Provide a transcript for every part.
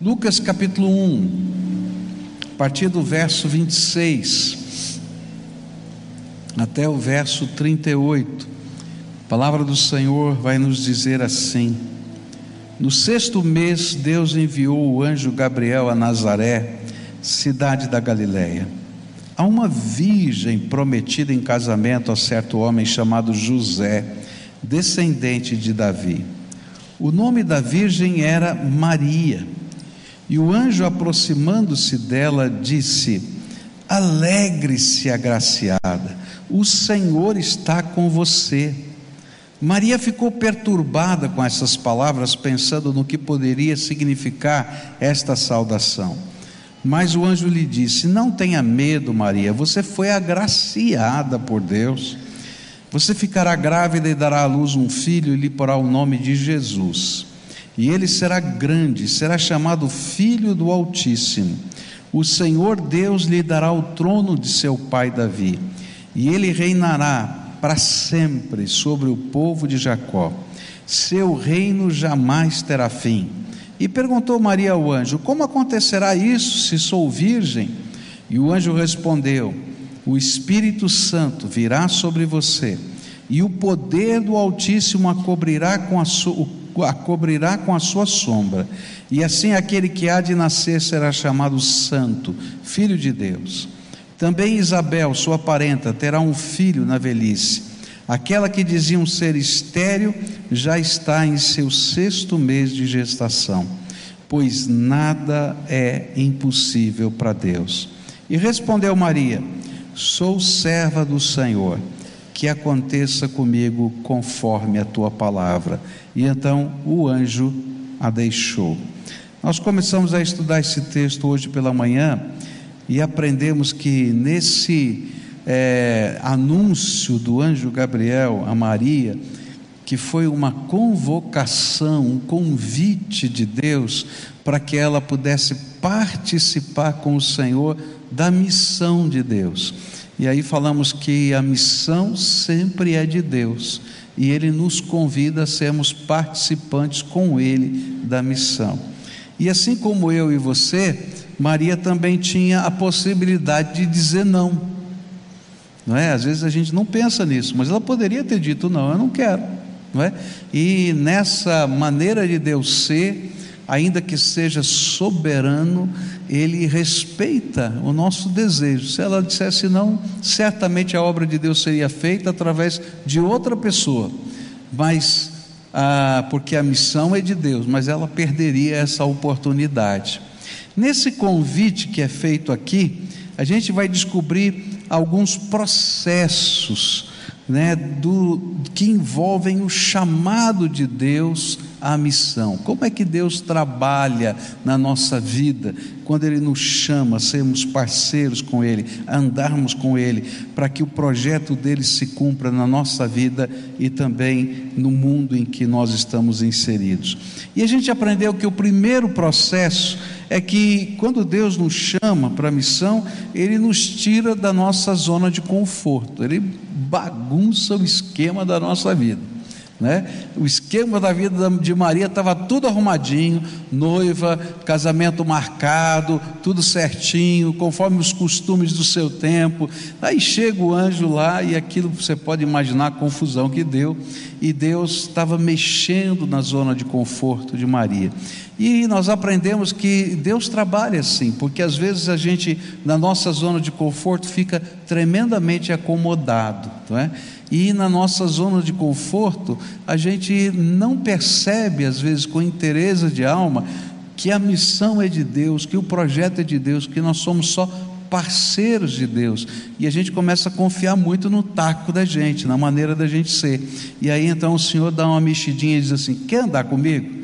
Lucas capítulo 1, a partir do verso 26 até o verso 38, a palavra do Senhor vai nos dizer assim: No sexto mês, Deus enviou o anjo Gabriel a Nazaré, cidade da Galiléia, a uma virgem prometida em casamento a certo homem chamado José, descendente de Davi. O nome da virgem era Maria. E o anjo, aproximando-se dela, disse: Alegre-se, agraciada, o Senhor está com você. Maria ficou perturbada com essas palavras, pensando no que poderia significar esta saudação. Mas o anjo lhe disse: Não tenha medo, Maria, você foi agraciada por Deus. Você ficará grávida e dará à luz um filho e lhe porá o nome de Jesus. E ele será grande, será chamado Filho do Altíssimo. O Senhor Deus lhe dará o trono de seu pai Davi, e ele reinará para sempre sobre o povo de Jacó. Seu reino jamais terá fim. E perguntou Maria ao anjo: Como acontecerá isso se sou virgem? E o anjo respondeu: o Espírito Santo virá sobre você, e o poder do Altíssimo a cobrirá com a, sua, a cobrirá com a sua sombra, e assim aquele que há de nascer será chamado Santo, Filho de Deus. Também Isabel, sua parenta, terá um filho na velhice. Aquela que diziam ser estéril já está em seu sexto mês de gestação, pois nada é impossível para Deus. E respondeu Maria: Sou serva do Senhor, que aconteça comigo conforme a tua palavra. E então o anjo a deixou. Nós começamos a estudar esse texto hoje pela manhã e aprendemos que nesse é, anúncio do anjo Gabriel a Maria, que foi uma convocação, um convite de Deus para que ela pudesse participar com o Senhor da missão de Deus. E aí falamos que a missão sempre é de Deus e Ele nos convida a sermos participantes com Ele da missão. E assim como eu e você, Maria também tinha a possibilidade de dizer não. Não é? Às vezes a gente não pensa nisso, mas ela poderia ter dito não, eu não quero, não é? E nessa maneira de Deus ser, ainda que seja soberano, ele respeita o nosso desejo. Se ela dissesse não, certamente a obra de Deus seria feita através de outra pessoa, mas ah, porque a missão é de Deus, mas ela perderia essa oportunidade. Nesse convite que é feito aqui, a gente vai descobrir alguns processos né, do, que envolvem o chamado de Deus à missão. Como é que Deus trabalha na nossa vida quando Ele nos chama a sermos parceiros com Ele, a andarmos com Ele, para que o projeto dele se cumpra na nossa vida e também no mundo em que nós estamos inseridos. E a gente aprendeu que o primeiro processo é que quando Deus nos chama para a missão, Ele nos tira da nossa zona de conforto, Ele bagunça o esquema da nossa vida. Né? O esquema da vida de Maria estava tudo arrumadinho, noiva, casamento marcado, tudo certinho, conforme os costumes do seu tempo. Aí chega o anjo lá e aquilo você pode imaginar a confusão que deu. E Deus estava mexendo na zona de conforto de Maria. E nós aprendemos que Deus trabalha assim, porque às vezes a gente, na nossa zona de conforto, fica tremendamente acomodado, não é? E na nossa zona de conforto, a gente não percebe, às vezes, com interesse de alma, que a missão é de Deus, que o projeto é de Deus, que nós somos só parceiros de Deus. E a gente começa a confiar muito no taco da gente, na maneira da gente ser. E aí então o Senhor dá uma mexidinha e diz assim: Quer andar comigo?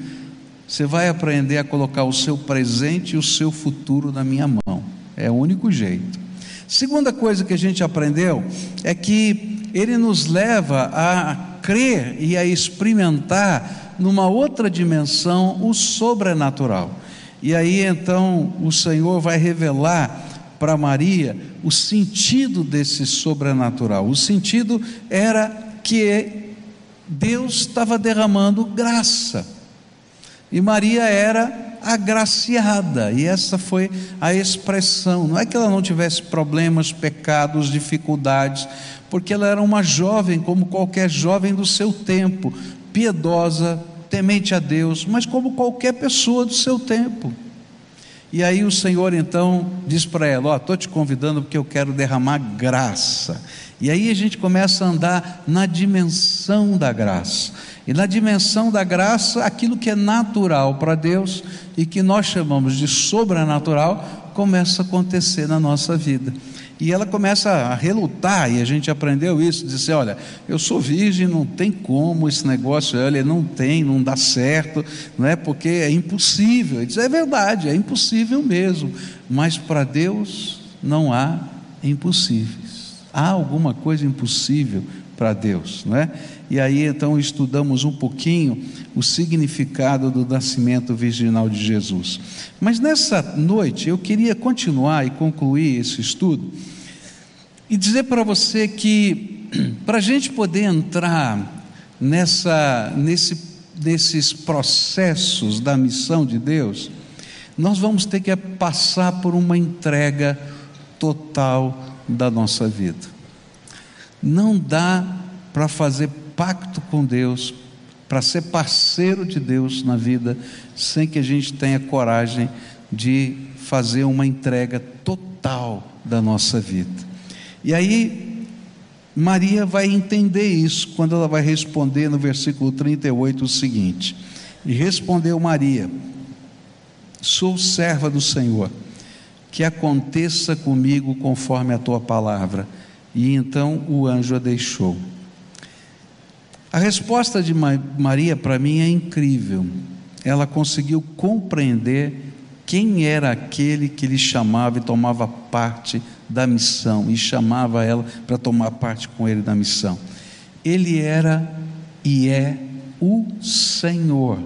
Você vai aprender a colocar o seu presente e o seu futuro na minha mão. É o único jeito. Segunda coisa que a gente aprendeu é que ele nos leva a crer e a experimentar numa outra dimensão o sobrenatural. E aí então o Senhor vai revelar para Maria o sentido desse sobrenatural. O sentido era que Deus estava derramando graça. E Maria era agraciada, e essa foi a expressão. Não é que ela não tivesse problemas, pecados, dificuldades, porque ela era uma jovem, como qualquer jovem do seu tempo, piedosa, temente a Deus, mas como qualquer pessoa do seu tempo. E aí o Senhor então diz para ela: Ó, oh, estou te convidando porque eu quero derramar graça. E aí a gente começa a andar na dimensão da graça. E na dimensão da graça, aquilo que é natural para Deus e que nós chamamos de sobrenatural, começa a acontecer na nossa vida. E ela começa a relutar, e a gente aprendeu isso, dizer, olha, eu sou virgem, não tem como esse negócio, olha, não tem, não dá certo, não é porque é impossível. Ele diz, é verdade, é impossível mesmo, mas para Deus não há impossíveis. Há alguma coisa impossível para Deus, não é? E aí então estudamos um pouquinho o significado do nascimento virginal de Jesus. Mas nessa noite eu queria continuar e concluir esse estudo e dizer para você que para a gente poder entrar nessa, nesse, nesses processos da missão de Deus, nós vamos ter que passar por uma entrega total da nossa vida. Não dá para fazer pacto com Deus, para ser parceiro de Deus na vida, sem que a gente tenha coragem de fazer uma entrega total da nossa vida. E aí, Maria vai entender isso quando ela vai responder no versículo 38 o seguinte: E respondeu Maria: Sou serva do Senhor, que aconteça comigo conforme a tua palavra. E então o anjo a deixou. A resposta de Maria para mim é incrível. Ela conseguiu compreender quem era aquele que lhe chamava e tomava parte da missão e chamava ela para tomar parte com ele da missão. Ele era e é o Senhor.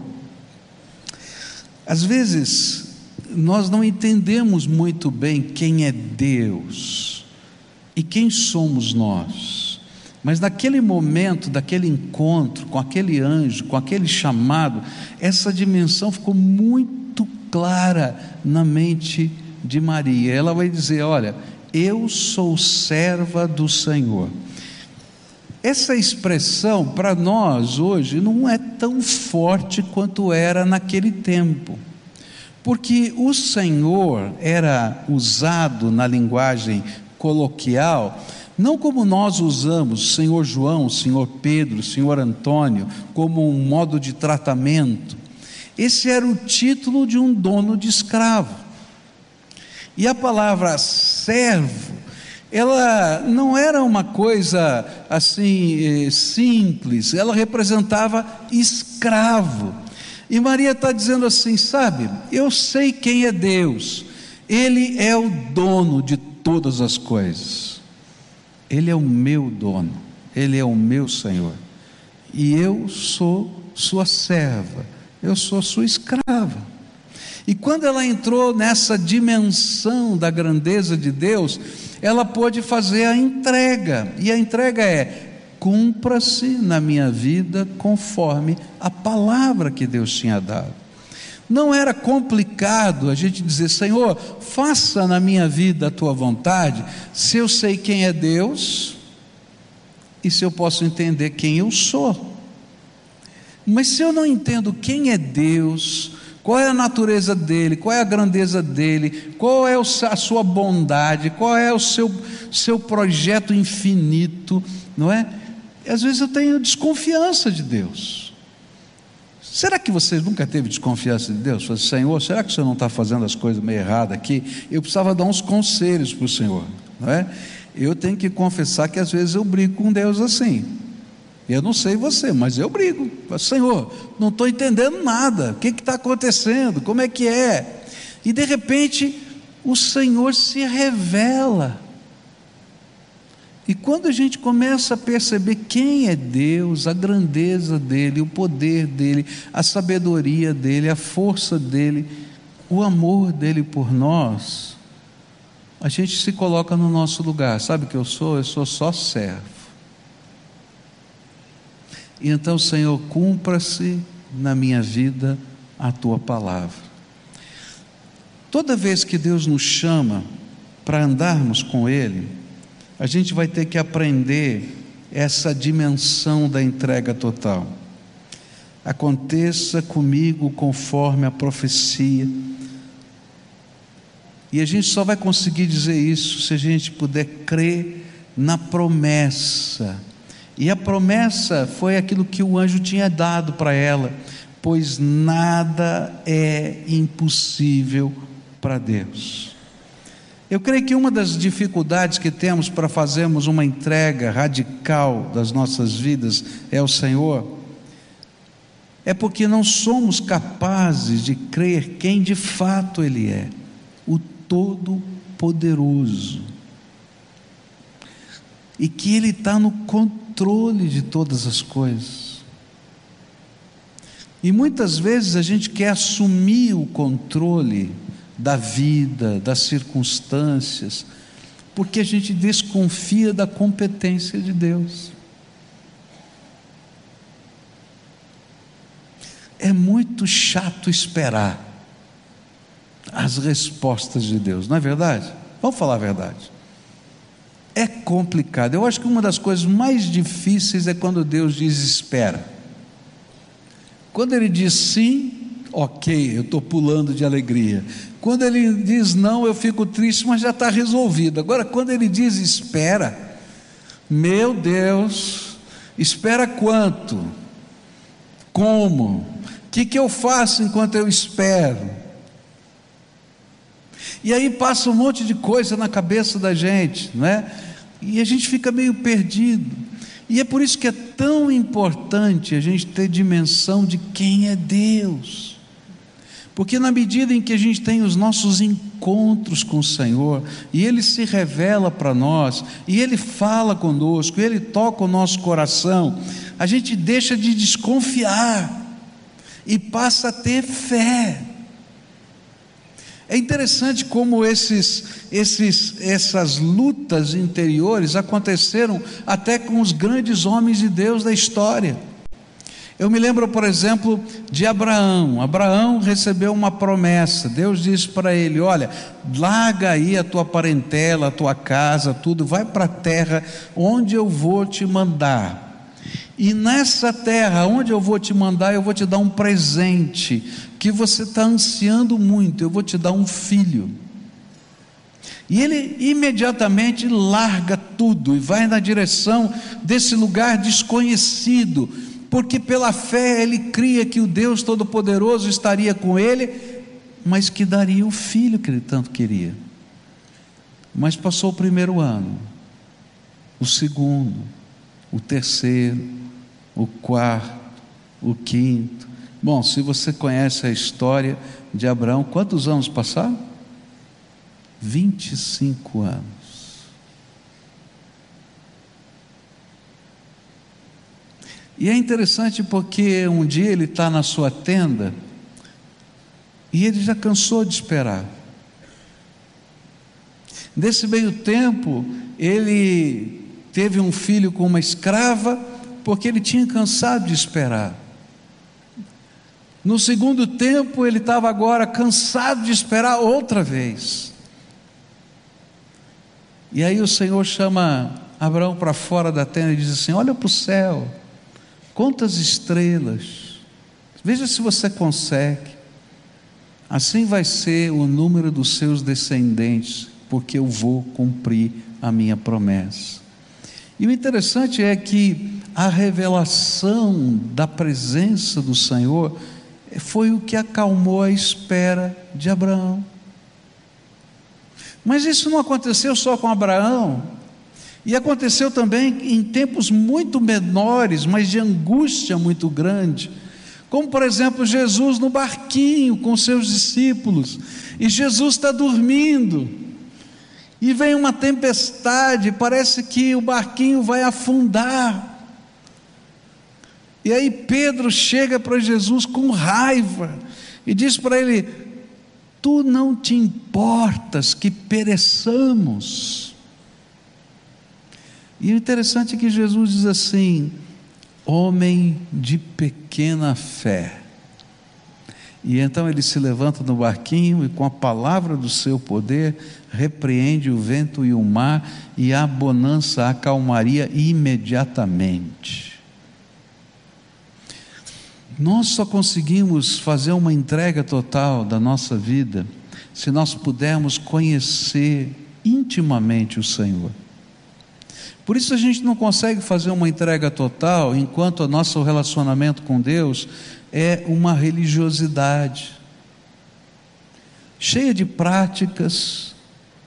Às vezes, nós não entendemos muito bem quem é Deus e quem somos nós. Mas naquele momento, daquele encontro com aquele anjo, com aquele chamado, essa dimensão ficou muito clara na mente de Maria. Ela vai dizer: Olha, eu sou serva do Senhor. Essa expressão para nós hoje não é tão forte quanto era naquele tempo, porque o Senhor era usado na linguagem coloquial não como nós usamos Senhor João, Senhor Pedro, Senhor Antônio, como um modo de tratamento. Esse era o título de um dono de escravo. E a palavra servo, ela não era uma coisa assim eh, simples, ela representava escravo. E Maria está dizendo assim: sabe, eu sei quem é Deus, Ele é o dono de todas as coisas. Ele é o meu dono, Ele é o meu Senhor. E eu sou sua serva, eu sou sua escrava. E quando ela entrou nessa dimensão da grandeza de Deus, ela pôde fazer a entrega, e a entrega é: cumpra-se na minha vida conforme a palavra que Deus tinha dado. Não era complicado a gente dizer, Senhor, faça na minha vida a tua vontade, se eu sei quem é Deus e se eu posso entender quem eu sou. Mas se eu não entendo quem é Deus, qual é a natureza dele, qual é a grandeza dele, qual é a sua bondade, qual é o seu, seu projeto infinito, não é? Às vezes eu tenho desconfiança de Deus. Será que você nunca teve desconfiança de Deus? Falei, Senhor, será que o Senhor não está fazendo as coisas meio erradas aqui? Eu precisava dar uns conselhos para o Senhor, não é? Eu tenho que confessar que às vezes eu brigo com Deus assim. Eu não sei você, mas eu brigo. Senhor, não estou entendendo nada. O que está acontecendo? Como é que é? E de repente o Senhor se revela. E quando a gente começa a perceber quem é Deus, a grandeza dele, o poder dele, a sabedoria dele, a força dele, o amor dele por nós, a gente se coloca no nosso lugar. Sabe o que eu sou? Eu sou só servo. E então, Senhor, cumpra-se na minha vida a tua palavra. Toda vez que Deus nos chama para andarmos com Ele, a gente vai ter que aprender essa dimensão da entrega total. Aconteça comigo conforme a profecia. E a gente só vai conseguir dizer isso se a gente puder crer na promessa. E a promessa foi aquilo que o anjo tinha dado para ela, pois nada é impossível para Deus. Eu creio que uma das dificuldades que temos para fazermos uma entrega radical das nossas vidas é o Senhor, é porque não somos capazes de crer quem de fato Ele é, o Todo-Poderoso, e que Ele está no controle de todas as coisas. E muitas vezes a gente quer assumir o controle, da vida, das circunstâncias, porque a gente desconfia da competência de Deus. É muito chato esperar as respostas de Deus, não é verdade? Vamos falar a verdade. É complicado. Eu acho que uma das coisas mais difíceis é quando Deus diz espera. Quando Ele diz sim, ok, eu estou pulando de alegria. Quando ele diz não, eu fico triste, mas já está resolvido. Agora, quando ele diz espera, meu Deus, espera quanto? Como? O que, que eu faço enquanto eu espero? E aí passa um monte de coisa na cabeça da gente, né? E a gente fica meio perdido. E é por isso que é tão importante a gente ter dimensão de quem é Deus. Porque na medida em que a gente tem os nossos encontros com o Senhor, e Ele se revela para nós, e Ele fala conosco, e Ele toca o nosso coração, a gente deixa de desconfiar e passa a ter fé. É interessante como esses, esses, essas lutas interiores aconteceram até com os grandes homens de Deus da história. Eu me lembro, por exemplo, de Abraão. Abraão recebeu uma promessa. Deus disse para ele: Olha, larga aí a tua parentela, a tua casa, tudo, vai para a terra onde eu vou te mandar. E nessa terra onde eu vou te mandar, eu vou te dar um presente que você está ansiando muito. Eu vou te dar um filho. E ele imediatamente larga tudo e vai na direção desse lugar desconhecido porque pela fé ele cria que o Deus Todo-Poderoso estaria com ele, mas que daria o filho que ele tanto queria. Mas passou o primeiro ano, o segundo, o terceiro, o quarto, o quinto. Bom, se você conhece a história de Abraão, quantos anos passaram? 25 anos. E é interessante porque um dia ele está na sua tenda e ele já cansou de esperar. Nesse meio tempo, ele teve um filho com uma escrava, porque ele tinha cansado de esperar. No segundo tempo, ele estava agora cansado de esperar outra vez. E aí o Senhor chama Abraão para fora da tenda e diz assim: Olha para o céu. Quantas estrelas? Veja se você consegue. Assim vai ser o número dos seus descendentes, porque eu vou cumprir a minha promessa. E o interessante é que a revelação da presença do Senhor foi o que acalmou a espera de Abraão. Mas isso não aconteceu só com Abraão, e aconteceu também em tempos muito menores, mas de angústia muito grande. Como, por exemplo, Jesus no barquinho com seus discípulos, e Jesus está dormindo, e vem uma tempestade, parece que o barquinho vai afundar. E aí Pedro chega para Jesus com raiva e diz para ele: Tu não te importas que pereçamos. E o interessante é que Jesus diz assim: homem de pequena fé, E então ele se levanta no barquinho e, com a palavra do seu poder, repreende o vento e o mar, e a bonança, a calmaria imediatamente. Nós só conseguimos fazer uma entrega total da nossa vida se nós pudermos conhecer intimamente o Senhor. Por isso a gente não consegue fazer uma entrega total enquanto o nosso relacionamento com Deus é uma religiosidade cheia de práticas,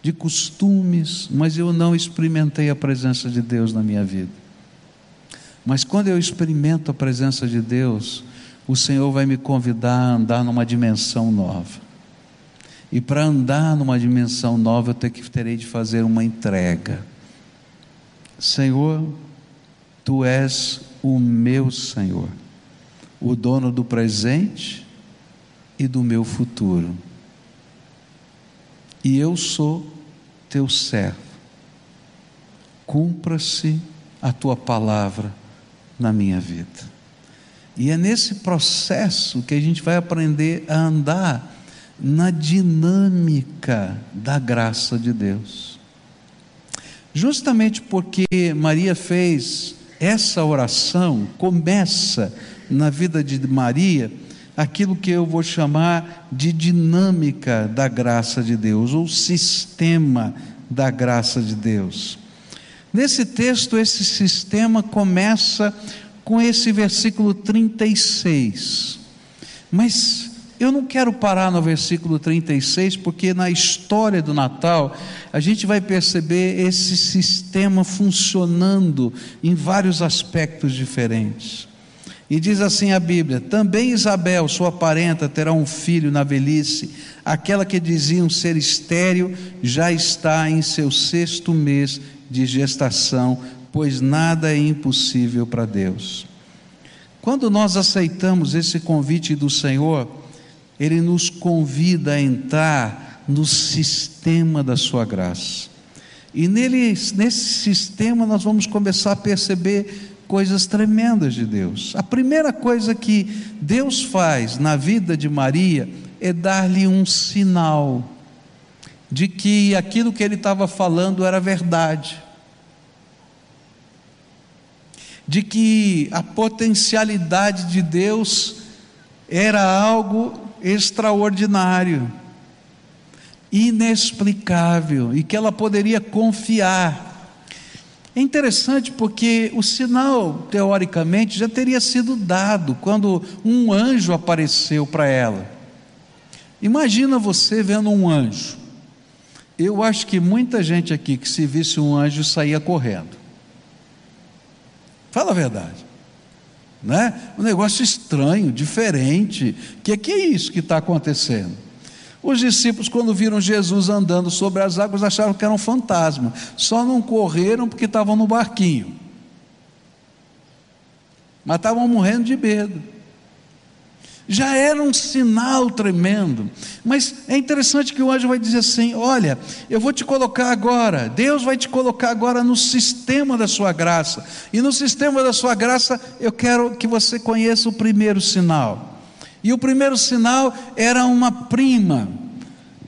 de costumes, mas eu não experimentei a presença de Deus na minha vida. Mas quando eu experimento a presença de Deus, o Senhor vai me convidar a andar numa dimensão nova. E para andar numa dimensão nova, eu terei de fazer uma entrega. Senhor, tu és o meu Senhor o dono do presente e do meu futuro. E eu sou teu servo. Cumpra-se a tua palavra na minha vida. E é nesse processo que a gente vai aprender a andar na dinâmica da graça de Deus. Justamente porque Maria fez essa oração, começa na vida de Maria aquilo que eu vou chamar de dinâmica da graça de Deus, ou sistema da graça de Deus. Nesse texto, esse sistema começa com esse versículo 36. Mas eu não quero parar no versículo 36, porque na história do Natal a gente vai perceber esse sistema funcionando em vários aspectos diferentes. E diz assim a Bíblia: também Isabel, sua parenta, terá um filho na velhice. Aquela que diziam ser estéril já está em seu sexto mês de gestação, pois nada é impossível para Deus. Quando nós aceitamos esse convite do Senhor, Ele nos convida a entrar no sistema da Sua graça. E nele, nesse sistema nós vamos começar a perceber coisas tremendas de Deus. A primeira coisa que Deus faz na vida de Maria é dar-lhe um sinal de que aquilo que ele estava falando era verdade. De que a potencialidade de Deus era algo extraordinário, inexplicável, e que ela poderia confiar é interessante porque o sinal, teoricamente, já teria sido dado quando um anjo apareceu para ela. Imagina você vendo um anjo. Eu acho que muita gente aqui que se visse um anjo saía correndo. Fala a verdade. Né? Um negócio estranho, diferente. O que, que é isso que está acontecendo? Os discípulos, quando viram Jesus andando sobre as águas, acharam que era um fantasma, só não correram porque estavam no barquinho, mas estavam morrendo de medo. Já era um sinal tremendo, mas é interessante que o anjo vai dizer assim: Olha, eu vou te colocar agora, Deus vai te colocar agora no sistema da sua graça, e no sistema da sua graça eu quero que você conheça o primeiro sinal. E o primeiro sinal era uma prima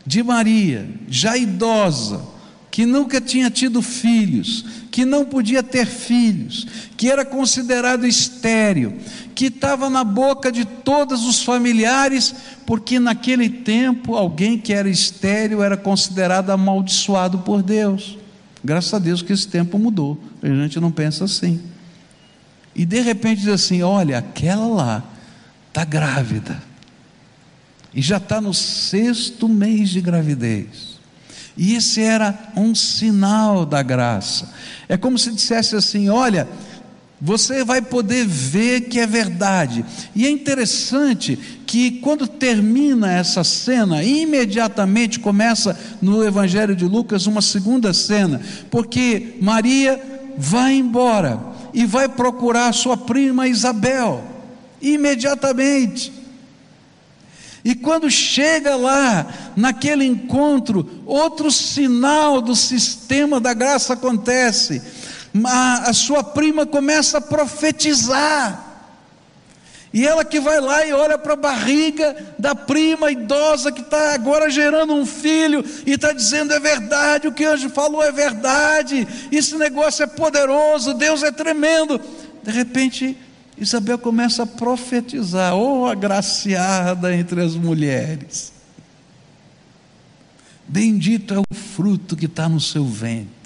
de Maria, já idosa, que nunca tinha tido filhos, que não podia ter filhos, que era considerado estéril, que estava na boca de todos os familiares, porque naquele tempo alguém que era estéril era considerado amaldiçoado por Deus. Graças a Deus que esse tempo mudou, a gente não pensa assim. E de repente diz assim: olha, aquela lá está grávida. E já está no sexto mês de gravidez. E esse era um sinal da graça. É como se dissesse assim: olha, você vai poder ver que é verdade. E é interessante que quando termina essa cena, imediatamente começa no Evangelho de Lucas uma segunda cena, porque Maria vai embora e vai procurar sua prima Isabel imediatamente. E quando chega lá, naquele encontro, outro sinal do sistema da graça acontece. A, a sua prima começa a profetizar. E ela que vai lá e olha para a barriga da prima idosa que está agora gerando um filho e está dizendo: é verdade, o que o anjo falou é verdade, esse negócio é poderoso, Deus é tremendo. De repente, Isabel começa a profetizar: oh, agraciada entre as mulheres, bendito é o fruto que está no seu ventre.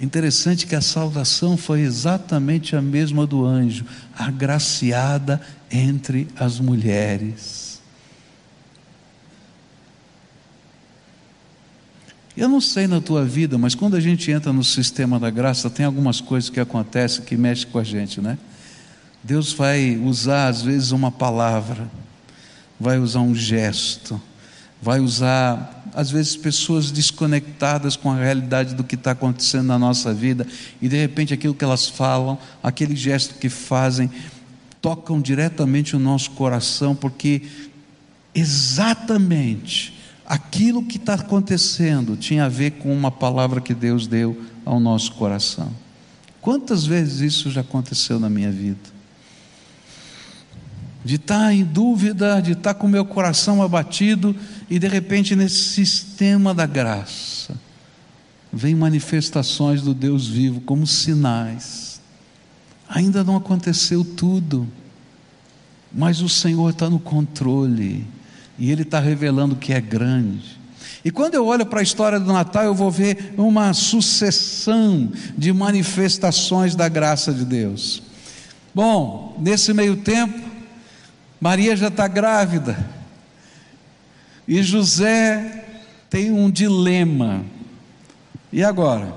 Interessante que a saudação foi exatamente a mesma do anjo, agraciada entre as mulheres. Eu não sei na tua vida, mas quando a gente entra no sistema da graça, tem algumas coisas que acontecem que mexem com a gente, né? Deus vai usar às vezes uma palavra, vai usar um gesto, vai usar, às vezes, pessoas desconectadas com a realidade do que está acontecendo na nossa vida, e de repente aquilo que elas falam, aquele gesto que fazem, tocam diretamente o nosso coração, porque exatamente aquilo que está acontecendo tinha a ver com uma palavra que Deus deu ao nosso coração. Quantas vezes isso já aconteceu na minha vida? de estar tá em dúvida, de estar tá com o meu coração abatido, e de repente, nesse sistema da graça, vem manifestações do Deus vivo como sinais. Ainda não aconteceu tudo, mas o Senhor está no controle, e Ele está revelando que é grande. E quando eu olho para a história do Natal, eu vou ver uma sucessão de manifestações da graça de Deus. Bom, nesse meio tempo, Maria já está grávida. E José tem um dilema. E agora?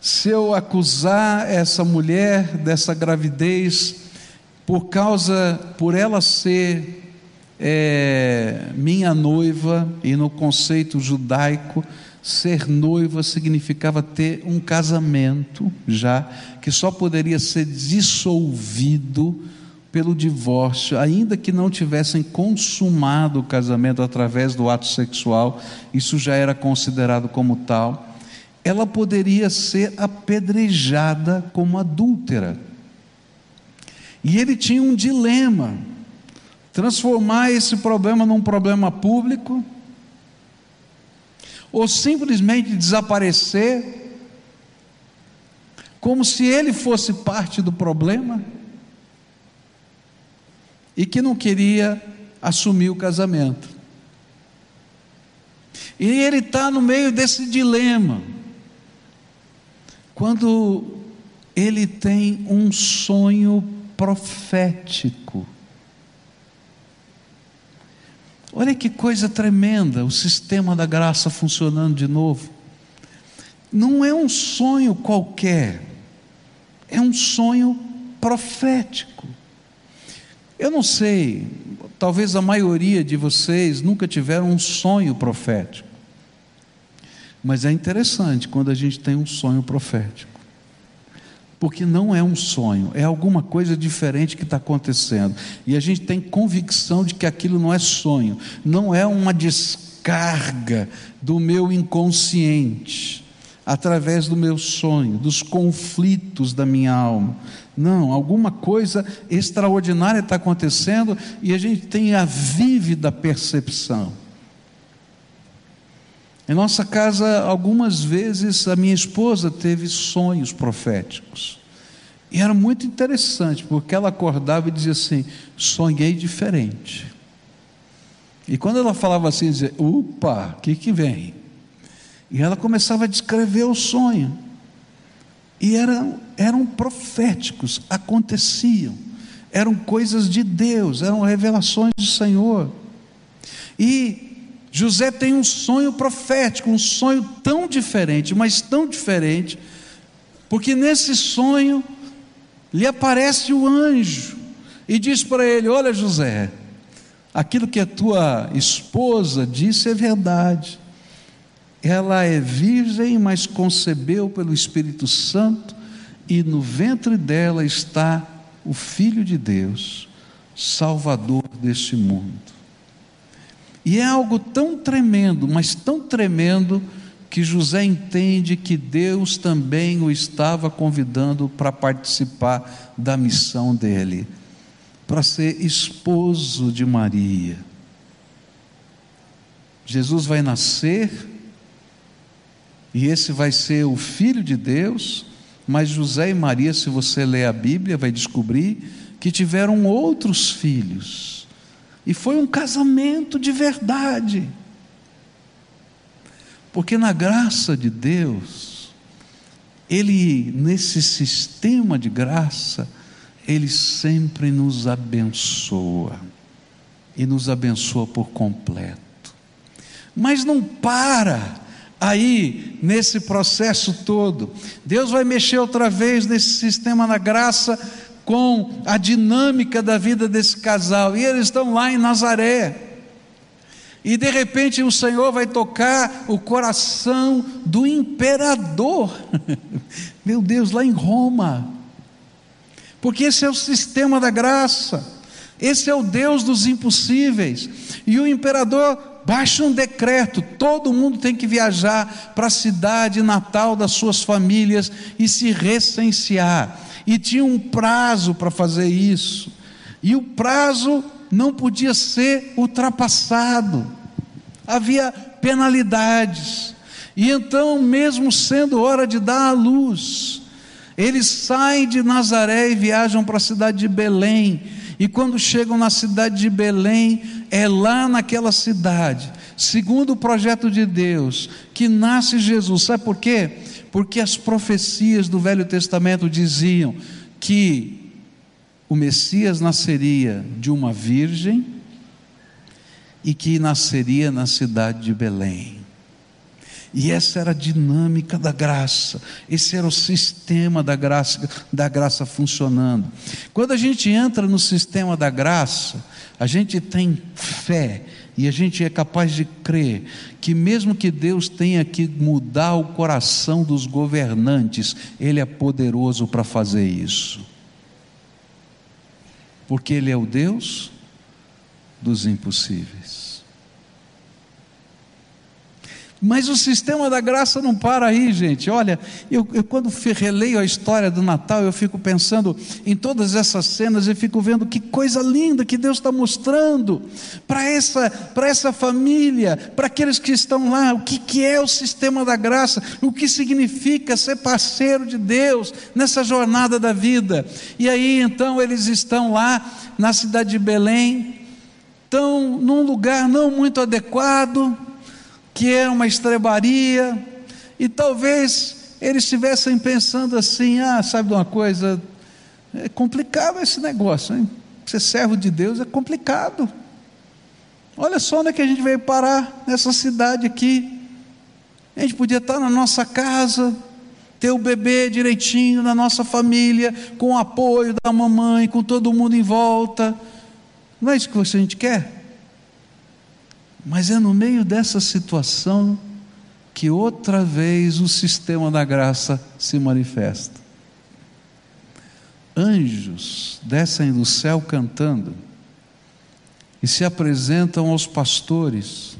Se eu acusar essa mulher dessa gravidez, por causa, por ela ser é, minha noiva, e no conceito judaico, ser noiva significava ter um casamento já, que só poderia ser dissolvido pelo divórcio, ainda que não tivessem consumado o casamento através do ato sexual, isso já era considerado como tal, ela poderia ser apedrejada como adúltera. E ele tinha um dilema: transformar esse problema num problema público, ou simplesmente desaparecer, como se ele fosse parte do problema e que não queria assumir o casamento. E ele está no meio desse dilema. Quando ele tem um sonho profético. Olha que coisa tremenda, o sistema da graça funcionando de novo. Não é um sonho qualquer, é um sonho profético. Eu não sei, talvez a maioria de vocês nunca tiveram um sonho profético. Mas é interessante quando a gente tem um sonho profético. Porque não é um sonho, é alguma coisa diferente que está acontecendo. E a gente tem convicção de que aquilo não é sonho, não é uma descarga do meu inconsciente, através do meu sonho, dos conflitos da minha alma. Não, alguma coisa extraordinária está acontecendo e a gente tem a vívida percepção. Em nossa casa, algumas vezes a minha esposa teve sonhos proféticos. E era muito interessante, porque ela acordava e dizia assim: sonhei diferente. E quando ela falava assim, dizia: upa, o que, que vem? E ela começava a descrever o sonho. E eram, eram proféticos, aconteciam, eram coisas de Deus, eram revelações do Senhor. E José tem um sonho profético, um sonho tão diferente, mas tão diferente, porque nesse sonho lhe aparece o anjo e diz para ele: Olha, José, aquilo que a tua esposa disse é verdade ela é virgem, mas concebeu pelo Espírito Santo, e no ventre dela está o Filho de Deus, Salvador deste mundo. E é algo tão tremendo, mas tão tremendo, que José entende que Deus também o estava convidando para participar da missão dele, para ser esposo de Maria. Jesus vai nascer, e esse vai ser o Filho de Deus, mas José e Maria, se você ler a Bíblia, vai descobrir que tiveram outros filhos, e foi um casamento de verdade. Porque na graça de Deus, Ele, nesse sistema de graça, Ele sempre nos abençoa, e nos abençoa por completo. Mas não para aí nesse processo todo. Deus vai mexer outra vez nesse sistema da graça com a dinâmica da vida desse casal. E eles estão lá em Nazaré. E de repente o Senhor vai tocar o coração do imperador. Meu Deus, lá em Roma. Porque esse é o sistema da graça. Esse é o Deus dos impossíveis. E o imperador baixa um decreto: todo mundo tem que viajar para a cidade natal das suas famílias e se recensear. E tinha um prazo para fazer isso. E o prazo não podia ser ultrapassado havia penalidades. E então, mesmo sendo hora de dar a luz, eles saem de Nazaré e viajam para a cidade de Belém. E quando chegam na cidade de Belém, é lá naquela cidade, segundo o projeto de Deus, que nasce Jesus. Sabe por quê? Porque as profecias do Velho Testamento diziam que o Messias nasceria de uma virgem e que nasceria na cidade de Belém. E essa era a dinâmica da graça, esse era o sistema da graça, da graça funcionando. Quando a gente entra no sistema da graça, a gente tem fé e a gente é capaz de crer que, mesmo que Deus tenha que mudar o coração dos governantes, Ele é poderoso para fazer isso, porque Ele é o Deus dos impossíveis. Mas o sistema da graça não para aí, gente. Olha, eu, eu, quando releio a história do Natal, eu fico pensando em todas essas cenas e fico vendo que coisa linda que Deus está mostrando para essa, essa família, para aqueles que estão lá, o que, que é o sistema da graça, o que significa ser parceiro de Deus nessa jornada da vida. E aí então eles estão lá na cidade de Belém, estão num lugar não muito adequado que é uma estrebaria, e talvez eles estivessem pensando assim: ah, sabe de uma coisa, é complicado esse negócio, hein? Ser servo de Deus é complicado. Olha só onde é que a gente veio parar, nessa cidade aqui. A gente podia estar na nossa casa, ter o bebê direitinho na nossa família, com o apoio da mamãe, com todo mundo em volta. Não é isso que a gente quer? Mas é no meio dessa situação que outra vez o sistema da graça se manifesta. Anjos descem do céu cantando e se apresentam aos pastores.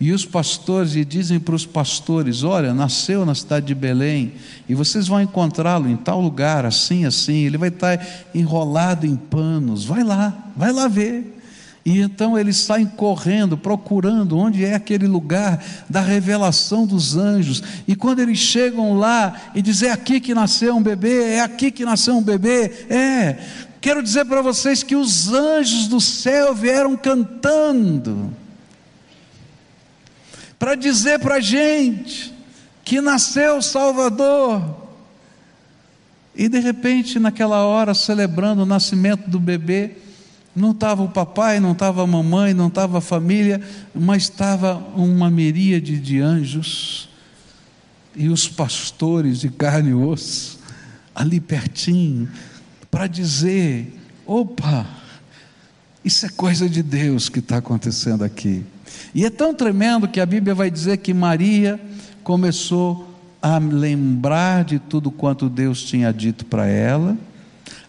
E os pastores e dizem para os pastores: Olha, nasceu na cidade de Belém, e vocês vão encontrá-lo em tal lugar, assim, assim. Ele vai estar enrolado em panos. Vai lá, vai lá ver. E então eles saem correndo, procurando onde é aquele lugar da revelação dos anjos. E quando eles chegam lá e dizem: É aqui que nasceu um bebê, é aqui que nasceu um bebê. É, quero dizer para vocês que os anjos do céu vieram cantando para dizer para a gente que nasceu o Salvador. E de repente, naquela hora, celebrando o nascimento do bebê, não estava o papai, não estava a mamãe, não estava a família, mas estava uma miríade de anjos e os pastores de carne e osso ali pertinho para dizer: opa, isso é coisa de Deus que está acontecendo aqui. E é tão tremendo que a Bíblia vai dizer que Maria começou a lembrar de tudo quanto Deus tinha dito para ela,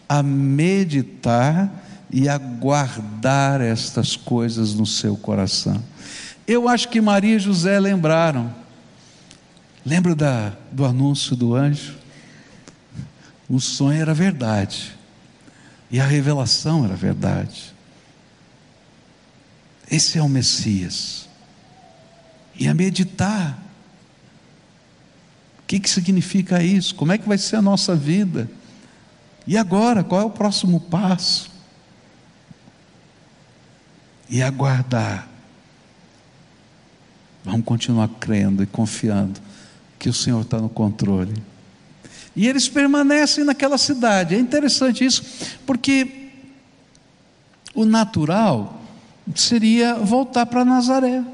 a meditar e aguardar estas coisas no seu coração. Eu acho que Maria e José lembraram Lembra da, do anúncio do anjo? O sonho era verdade, e a revelação era verdade. Esse é o Messias. E a meditar. O que, que significa isso? Como é que vai ser a nossa vida? E agora, qual é o próximo passo? E aguardar. Vamos continuar crendo e confiando que o Senhor está no controle. E eles permanecem naquela cidade. É interessante isso, porque o natural seria voltar para Nazaré.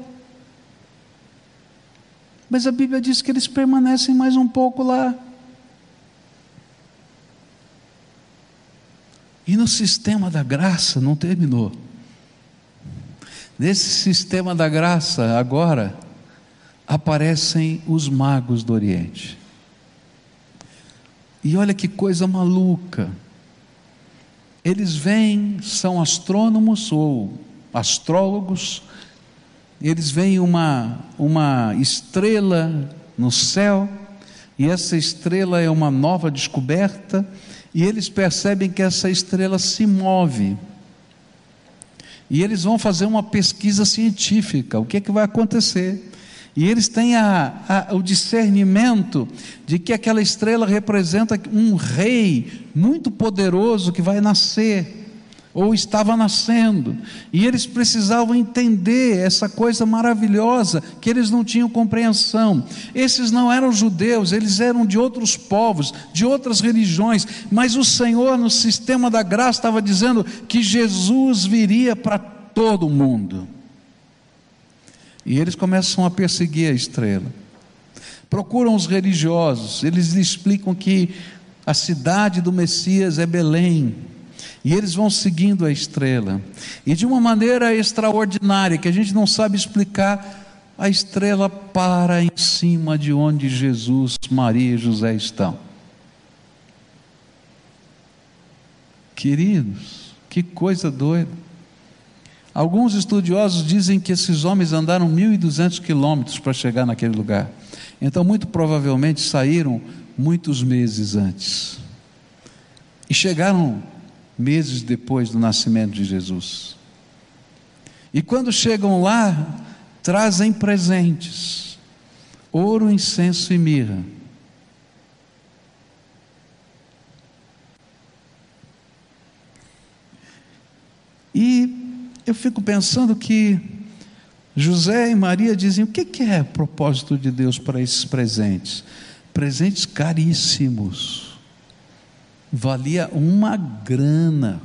Mas a Bíblia diz que eles permanecem mais um pouco lá. E no sistema da graça não terminou. Nesse sistema da graça, agora, aparecem os magos do Oriente. E olha que coisa maluca. Eles vêm, são astrônomos ou astrólogos, eles veem uma, uma estrela no céu, e essa estrela é uma nova descoberta, e eles percebem que essa estrela se move. E eles vão fazer uma pesquisa científica: o que é que vai acontecer? E eles têm a, a, o discernimento de que aquela estrela representa um rei muito poderoso que vai nascer ou estava nascendo, e eles precisavam entender essa coisa maravilhosa que eles não tinham compreensão. Esses não eram judeus, eles eram de outros povos, de outras religiões, mas o Senhor, no sistema da graça, estava dizendo que Jesus viria para todo mundo. E eles começam a perseguir a estrela. Procuram os religiosos, eles lhe explicam que a cidade do Messias é Belém. E eles vão seguindo a estrela. E de uma maneira extraordinária, que a gente não sabe explicar, a estrela para em cima de onde Jesus, Maria e José estão. Queridos, que coisa doida. Alguns estudiosos dizem que esses homens andaram 1.200 quilômetros para chegar naquele lugar. Então, muito provavelmente saíram muitos meses antes. E chegaram meses depois do nascimento de Jesus. E quando chegam lá, trazem presentes: ouro, incenso e mirra. E eu fico pensando que José e Maria dizem: o que é propósito de Deus para esses presentes? Presentes caríssimos valia uma grana.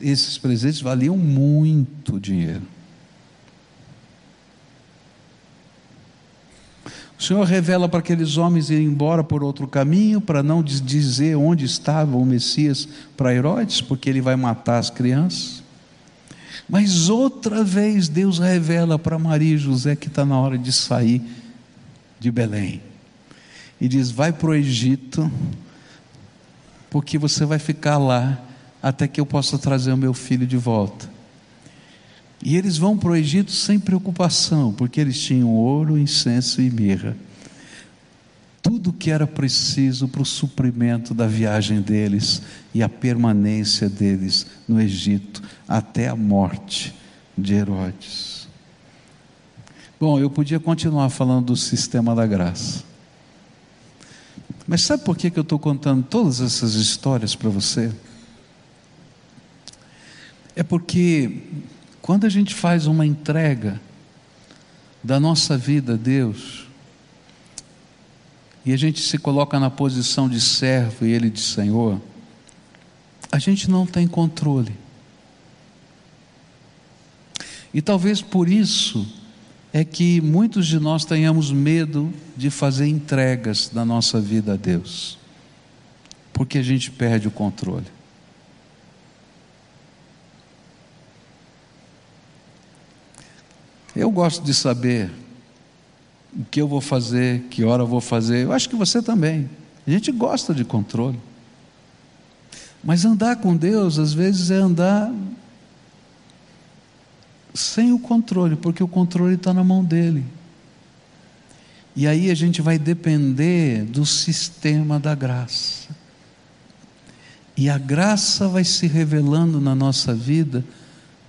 Esses presentes valiam muito dinheiro. O Senhor revela para aqueles homens irem embora por outro caminho, para não dizer onde estava o Messias para Herodes, porque ele vai matar as crianças. Mas outra vez Deus revela para Maria e José que está na hora de sair de Belém. E diz: vai para o Egito, porque você vai ficar lá até que eu possa trazer o meu filho de volta. E eles vão para o Egito sem preocupação, porque eles tinham ouro, incenso e mirra. Tudo que era preciso para o suprimento da viagem deles e a permanência deles no Egito, até a morte de Herodes. Bom, eu podia continuar falando do sistema da graça. Mas sabe por que, que eu estou contando todas essas histórias para você? É porque quando a gente faz uma entrega da nossa vida a Deus, e a gente se coloca na posição de servo e Ele de Senhor, a gente não tem controle. E talvez por isso é que muitos de nós tenhamos medo de fazer entregas da nossa vida a Deus, porque a gente perde o controle. Eu gosto de saber o que eu vou fazer, que hora eu vou fazer. Eu acho que você também. A gente gosta de controle. Mas andar com Deus, às vezes, é andar sem o controle, porque o controle está na mão dele. E aí a gente vai depender do sistema da graça. E a graça vai se revelando na nossa vida,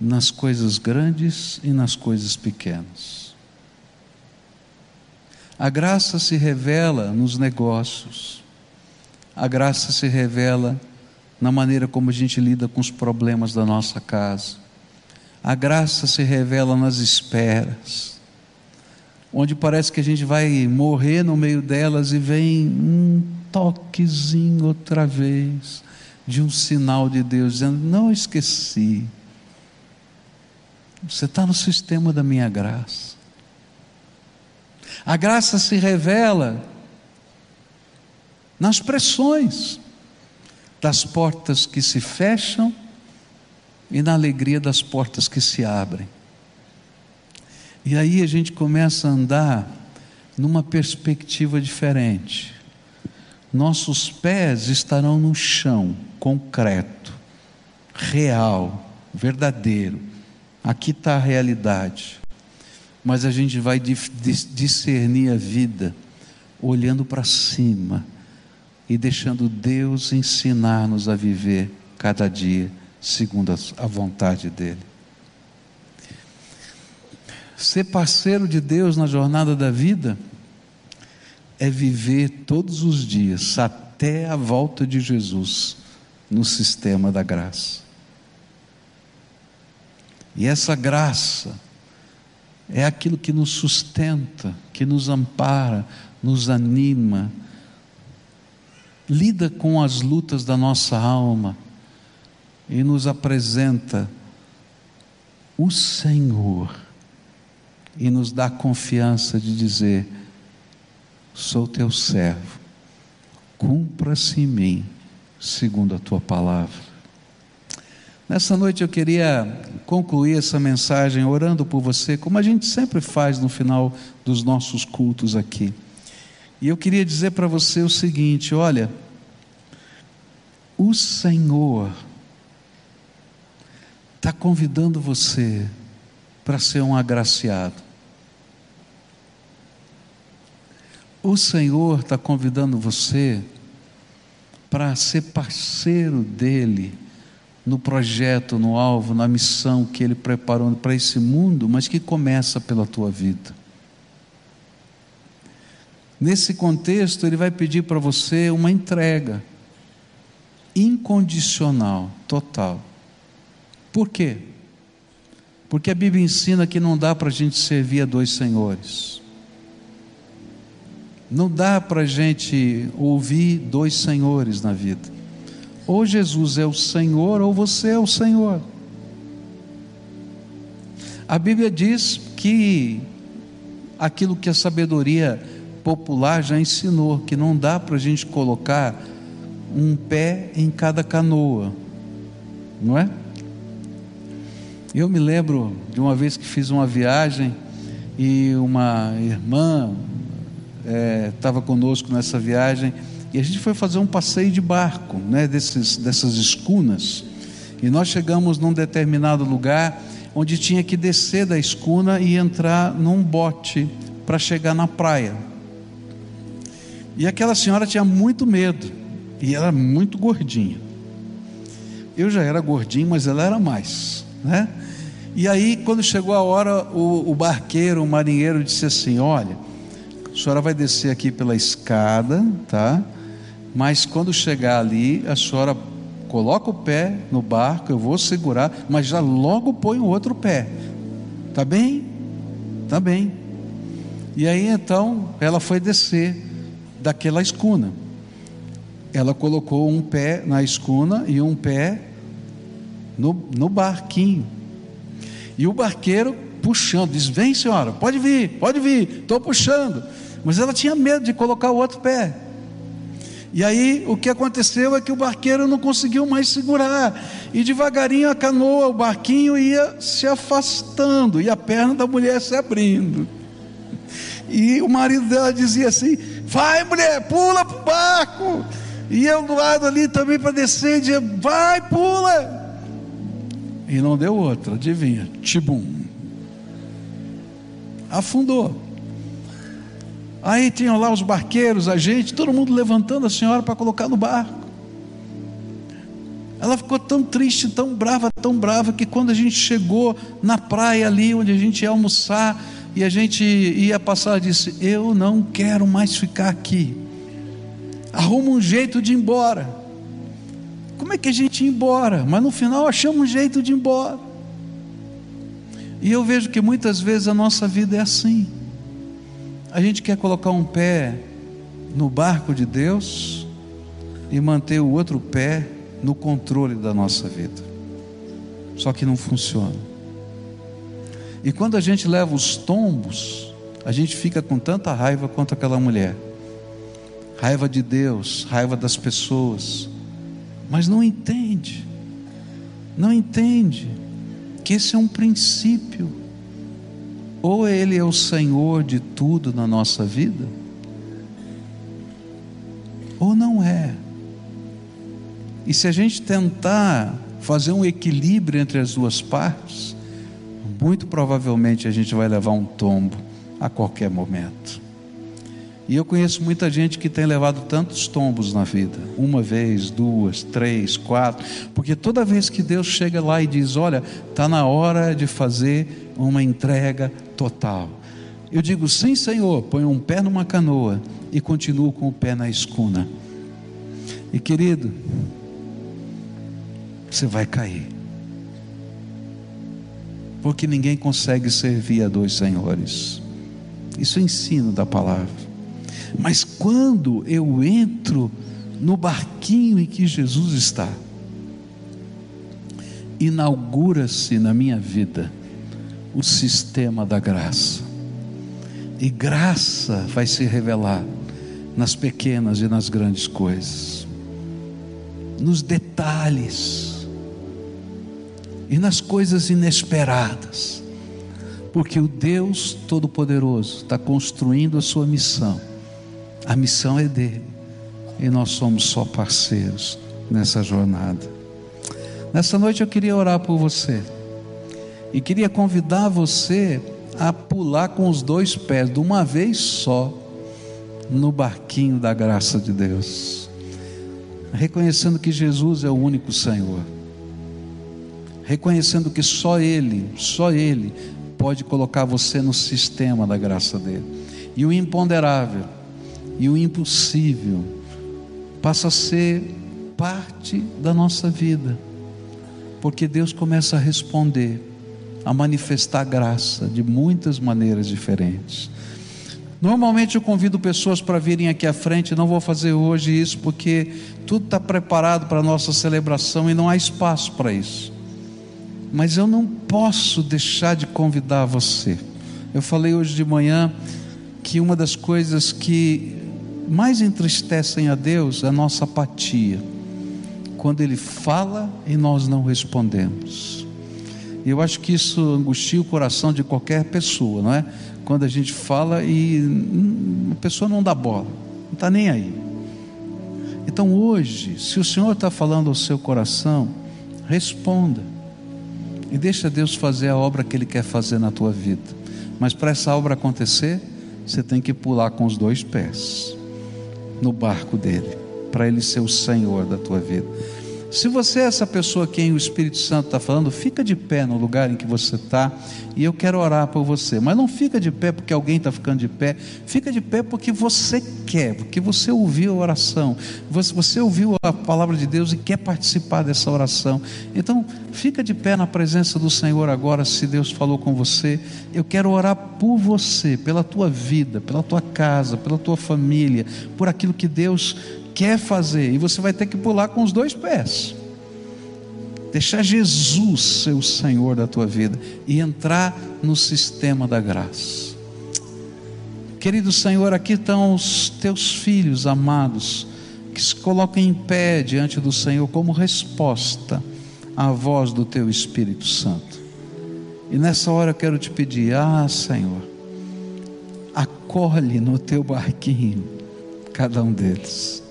nas coisas grandes e nas coisas pequenas. A graça se revela nos negócios, a graça se revela na maneira como a gente lida com os problemas da nossa casa, a graça se revela nas esperas, onde parece que a gente vai morrer no meio delas e vem um toquezinho outra vez de um sinal de Deus, dizendo: Não esqueci. Você está no sistema da minha graça. A graça se revela nas pressões das portas que se fecham e na alegria das portas que se abrem. E aí a gente começa a andar numa perspectiva diferente. Nossos pés estarão no chão concreto, real, verdadeiro. Aqui está a realidade. Mas a gente vai discernir a vida olhando para cima e deixando Deus ensinar-nos a viver cada dia segundo a vontade dEle. Ser parceiro de Deus na jornada da vida é viver todos os dias, até a volta de Jesus, no sistema da graça. E essa graça é aquilo que nos sustenta, que nos ampara, nos anima, lida com as lutas da nossa alma e nos apresenta o Senhor e nos dá confiança de dizer: Sou teu servo, cumpra-se em mim segundo a tua palavra. Nessa noite eu queria concluir essa mensagem orando por você, como a gente sempre faz no final dos nossos cultos aqui. E eu queria dizer para você o seguinte: olha, o Senhor está convidando você para ser um agraciado. O Senhor está convidando você para ser parceiro dele no projeto, no alvo, na missão que ele preparou para esse mundo, mas que começa pela tua vida. Nesse contexto, ele vai pedir para você uma entrega incondicional, total. Por quê? Porque a Bíblia ensina que não dá para a gente servir a dois senhores. Não dá para a gente ouvir dois senhores na vida. Ou Jesus é o Senhor, ou você é o Senhor. A Bíblia diz que aquilo que a sabedoria popular já ensinou, que não dá para a gente colocar um pé em cada canoa, não é? Eu me lembro de uma vez que fiz uma viagem e uma irmã estava é, conosco nessa viagem e a gente foi fazer um passeio de barco, né, desses, dessas escunas. E nós chegamos num determinado lugar onde tinha que descer da escuna e entrar num bote para chegar na praia. E aquela senhora tinha muito medo e era muito gordinha. Eu já era gordinho, mas ela era mais, né? E aí, quando chegou a hora, o, o barqueiro, o marinheiro disse assim: Olha, a senhora vai descer aqui pela escada, tá? Mas quando chegar ali, a senhora coloca o pé no barco, eu vou segurar, mas já logo põe o outro pé. Tá bem? Tá bem. E aí então ela foi descer daquela escuna. Ela colocou um pé na escuna e um pé no, no barquinho. E o barqueiro puxando, diz: Vem, senhora, pode vir, pode vir, estou puxando. Mas ela tinha medo de colocar o outro pé. E aí o que aconteceu é que o barqueiro não conseguiu mais segurar. E devagarinho a canoa, o barquinho ia se afastando e a perna da mulher se abrindo. E o marido dela dizia assim: Vai, mulher, pula para o barco. E eu do lado ali também para descer, dizia: Vai, pula. E não deu outra, adivinha? Tibum. Afundou. Aí tinham lá os barqueiros, a gente, todo mundo levantando a senhora para colocar no barco. Ela ficou tão triste, tão brava, tão brava, que quando a gente chegou na praia ali, onde a gente ia almoçar, e a gente ia passar, disse: Eu não quero mais ficar aqui. Arruma um jeito de ir embora. Como é que a gente ia embora? Mas no final achamos um jeito de ir embora. E eu vejo que muitas vezes a nossa vida é assim. A gente quer colocar um pé no barco de Deus e manter o outro pé no controle da nossa vida. Só que não funciona. E quando a gente leva os tombos, a gente fica com tanta raiva quanto aquela mulher. Raiva de Deus, raiva das pessoas, mas não entende. Não entende que esse é um princípio. Ou ele é o Senhor de tudo na nossa vida, ou não é. E se a gente tentar fazer um equilíbrio entre as duas partes, muito provavelmente a gente vai levar um tombo a qualquer momento. E eu conheço muita gente que tem levado tantos tombos na vida, uma vez, duas, três, quatro, porque toda vez que Deus chega lá e diz: Olha, está na hora de fazer uma entrega total. Eu digo: Sim, Senhor, põe um pé numa canoa e continuo com o pé na escuna. E querido, você vai cair. Porque ninguém consegue servir a dois senhores. Isso é ensino da palavra. Mas quando eu entro no barquinho em que Jesus está, inaugura-se na minha vida o sistema da graça. E graça vai se revelar nas pequenas e nas grandes coisas, nos detalhes e nas coisas inesperadas, porque o Deus Todo-Poderoso está construindo a sua missão, a missão é dele, e nós somos só parceiros nessa jornada. Nessa noite eu queria orar por você, e queria convidar você a pular com os dois pés, de uma vez só, no barquinho da graça de Deus, reconhecendo que Jesus é o único Senhor reconhecendo que só Ele, só Ele pode colocar você no sistema da graça dele. E o imponderável e o impossível passa a ser parte da nossa vida, porque Deus começa a responder, a manifestar graça de muitas maneiras diferentes. Normalmente eu convido pessoas para virem aqui à frente, não vou fazer hoje isso porque tudo está preparado para a nossa celebração e não há espaço para isso mas eu não posso deixar de convidar você. Eu falei hoje de manhã que uma das coisas que mais entristecem a Deus a nossa apatia, quando Ele fala e nós não respondemos. Eu acho que isso angustia o coração de qualquer pessoa, não é? Quando a gente fala e a pessoa não dá bola, não está nem aí. Então hoje, se o Senhor está falando ao seu coração, responda. E deixa Deus fazer a obra que Ele quer fazer na tua vida. Mas para essa obra acontecer, você tem que pular com os dois pés no barco dele, para Ele ser o Senhor da tua vida. Se você é essa pessoa quem o Espírito Santo está falando, fica de pé no lugar em que você está e eu quero orar por você. Mas não fica de pé porque alguém está ficando de pé, fica de pé porque você quer, porque você ouviu a oração, você, ouviu a palavra de Deus e quer participar dessa oração. Então, fica de pé na presença do Senhor agora, se Deus falou com você. Eu quero orar por você, pela tua vida, pela tua casa, pela tua família, por aquilo que Deus quer fazer, e você vai ter que pular com os dois pés. Deixar Jesus ser o Senhor da tua vida e entrar no sistema da graça. Querido Senhor, aqui estão os teus filhos amados que se colocam em pé diante do Senhor como resposta à voz do teu Espírito Santo. E nessa hora eu quero te pedir: ah, Senhor, acolhe no teu barquinho cada um deles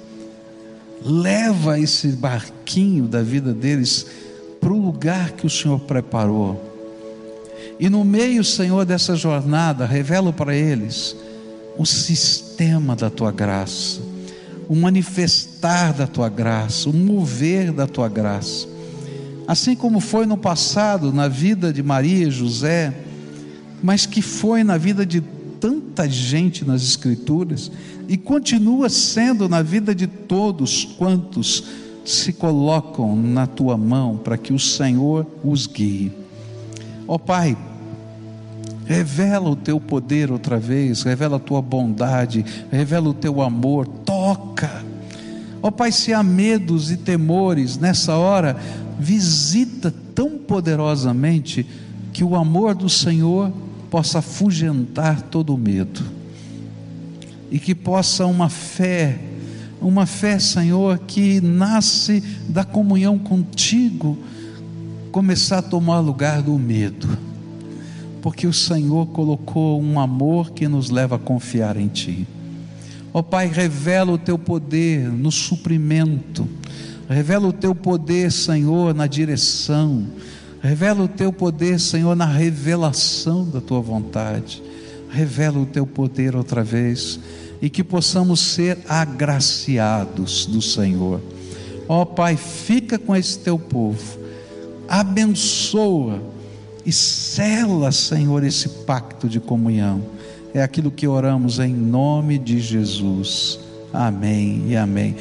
leva esse barquinho da vida deles para o lugar que o Senhor preparou. E no meio, Senhor, dessa jornada, revelo para eles o sistema da tua graça, o manifestar da tua graça, o mover da tua graça. Assim como foi no passado na vida de Maria e José, mas que foi na vida de tanta gente nas Escrituras e continua sendo na vida de todos quantos se colocam na tua mão para que o Senhor os guie. Ó oh, Pai, revela o teu poder outra vez, revela a tua bondade, revela o teu amor, toca. Ó oh, Pai, se há medos e temores nessa hora, visita tão poderosamente que o amor do Senhor possa afugentar todo o medo. E que possa uma fé, uma fé, Senhor, que nasce da comunhão contigo, começar a tomar lugar do medo, porque o Senhor colocou um amor que nos leva a confiar em Ti. Ó oh, Pai, revela o Teu poder no suprimento, revela o Teu poder, Senhor, na direção Revela o teu poder, Senhor, na revelação da tua vontade. Revela o teu poder outra vez e que possamos ser agraciados do Senhor. Ó oh, Pai, fica com esse teu povo, abençoa e sela, Senhor, esse pacto de comunhão. É aquilo que oramos em nome de Jesus. Amém e amém.